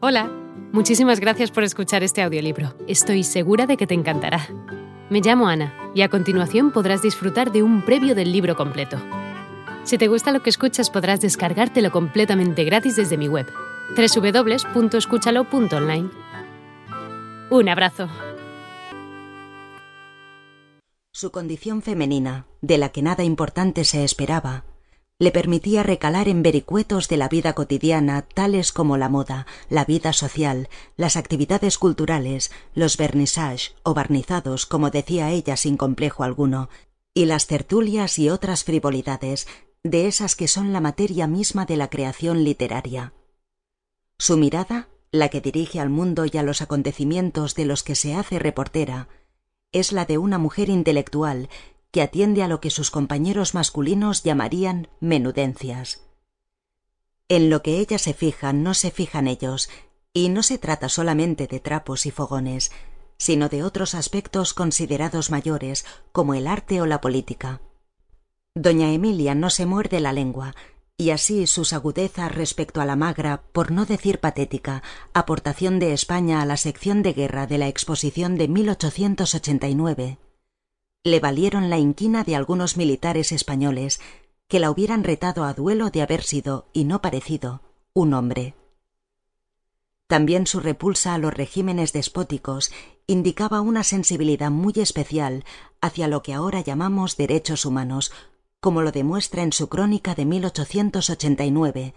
Hola, muchísimas gracias por escuchar este audiolibro. Estoy segura de que te encantará. Me llamo Ana y a continuación podrás disfrutar de un previo del libro completo. Si te gusta lo que escuchas podrás descargártelo completamente gratis desde mi web, www.escúchalo.online. Un abrazo. Su condición femenina, de la que nada importante se esperaba, le permitía recalar en vericuetos de la vida cotidiana tales como la moda, la vida social, las actividades culturales, los vernissages o barnizados, como decía ella sin complejo alguno, y las tertulias y otras frivolidades, de esas que son la materia misma de la creación literaria. Su mirada, la que dirige al mundo y a los acontecimientos de los que se hace reportera, es la de una mujer intelectual que atiende a lo que sus compañeros masculinos llamarían menudencias. En lo que ella se fija no se fijan ellos, y no se trata solamente de trapos y fogones, sino de otros aspectos considerados mayores, como el arte o la política. Doña Emilia no se muerde la lengua, y así sus agudezas respecto a la magra, por no decir patética, aportación de España a la sección de guerra de la exposición de 1889, le valieron la inquina de algunos militares españoles que la hubieran retado a duelo de haber sido, y no parecido, un hombre. También su repulsa a los regímenes despóticos indicaba una sensibilidad muy especial hacia lo que ahora llamamos derechos humanos, como lo demuestra en su crónica de 1889,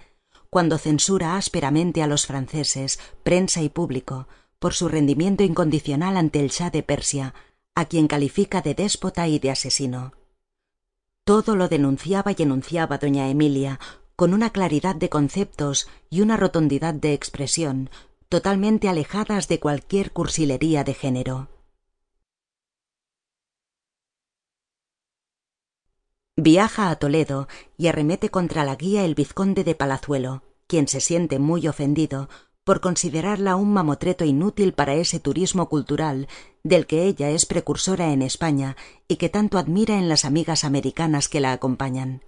cuando censura ásperamente a los franceses, prensa y público, por su rendimiento incondicional ante el Shah de Persia, a quien califica de déspota y de asesino. Todo lo denunciaba y enunciaba doña Emilia con una claridad de conceptos y una rotundidad de expresión totalmente alejadas de cualquier cursilería de género. Viaja a Toledo y arremete contra la guía el vizconde de Palazuelo, quien se siente muy ofendido por considerarla un mamotreto inútil para ese turismo cultural del que ella es precursora en España y que tanto admira en las amigas americanas que la acompañan.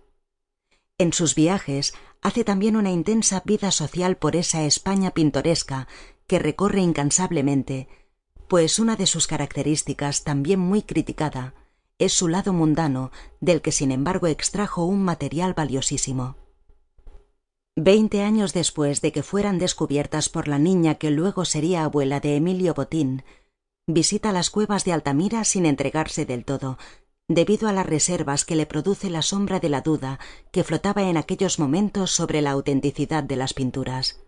En sus viajes hace también una intensa vida social por esa España pintoresca que recorre incansablemente, pues una de sus características, también muy criticada, es su lado mundano, del que sin embargo extrajo un material valiosísimo. Veinte años después de que fueran descubiertas por la niña que luego sería abuela de Emilio Botín, visita las cuevas de Altamira sin entregarse del todo, debido a las reservas que le produce la sombra de la duda que flotaba en aquellos momentos sobre la autenticidad de las pinturas.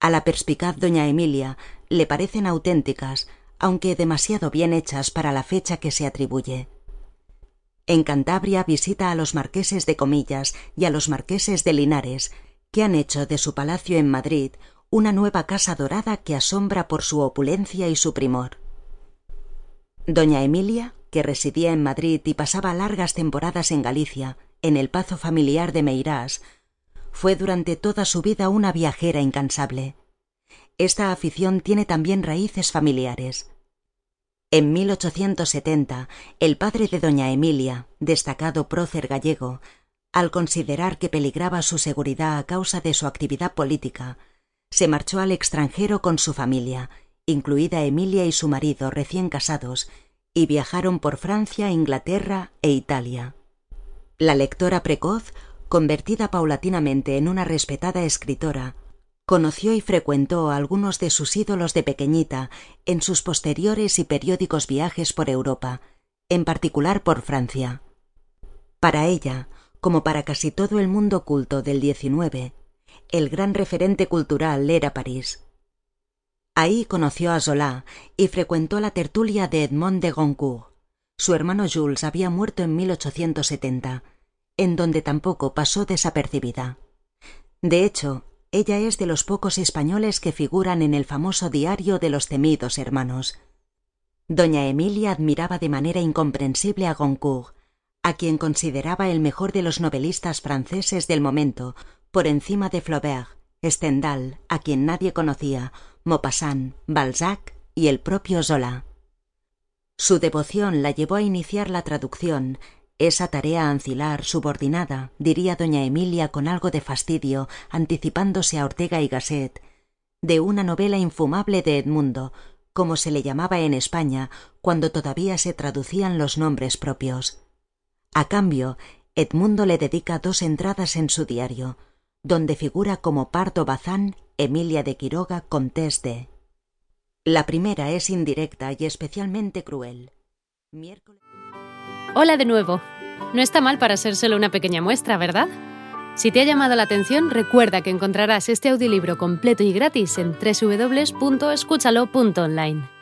A la perspicaz doña Emilia le parecen auténticas, aunque demasiado bien hechas para la fecha que se atribuye. En Cantabria visita a los marqueses de Comillas y a los marqueses de Linares, que han hecho de su palacio en Madrid una nueva casa dorada que asombra por su opulencia y su primor. Doña Emilia, que residía en Madrid y pasaba largas temporadas en Galicia, en el pazo familiar de Meirás, fue durante toda su vida una viajera incansable. Esta afición tiene también raíces familiares. En 1870, el padre de doña Emilia, destacado prócer gallego, al considerar que peligraba su seguridad a causa de su actividad política, se marchó al extranjero con su familia, incluida Emilia y su marido recién casados, y viajaron por Francia, Inglaterra e Italia. La lectora precoz, convertida paulatinamente en una respetada escritora, conoció y frecuentó a algunos de sus ídolos de pequeñita en sus posteriores y periódicos viajes por Europa, en particular por Francia. Para ella, como para casi todo el mundo culto del XIX, el gran referente cultural era París. Ahí conoció a Zola y frecuentó la tertulia de Edmond de Goncourt. Su hermano Jules había muerto en 1870, en donde tampoco pasó desapercibida. De hecho, ella es de los pocos españoles que figuran en el famoso diario de los temidos hermanos. Doña Emilia admiraba de manera incomprensible a Goncourt, a quien consideraba el mejor de los novelistas franceses del momento, por encima de Flaubert, Stendhal, a quien nadie conocía, Maupassant, Balzac y el propio Zola. Su devoción la llevó a iniciar la traducción esa tarea ancilar, subordinada, diría doña Emilia con algo de fastidio, anticipándose a Ortega y Gasset, de una novela infumable de Edmundo, como se le llamaba en España cuando todavía se traducían los nombres propios. A cambio, Edmundo le dedica dos entradas en su diario, donde figura como Pardo Bazán Emilia de Quiroga, Comtés de. La primera es indirecta y especialmente cruel. Hola de nuevo. No está mal para ser solo una pequeña muestra, ¿verdad? Si te ha llamado la atención, recuerda que encontrarás este audiolibro completo y gratis en www.escúchalo.online.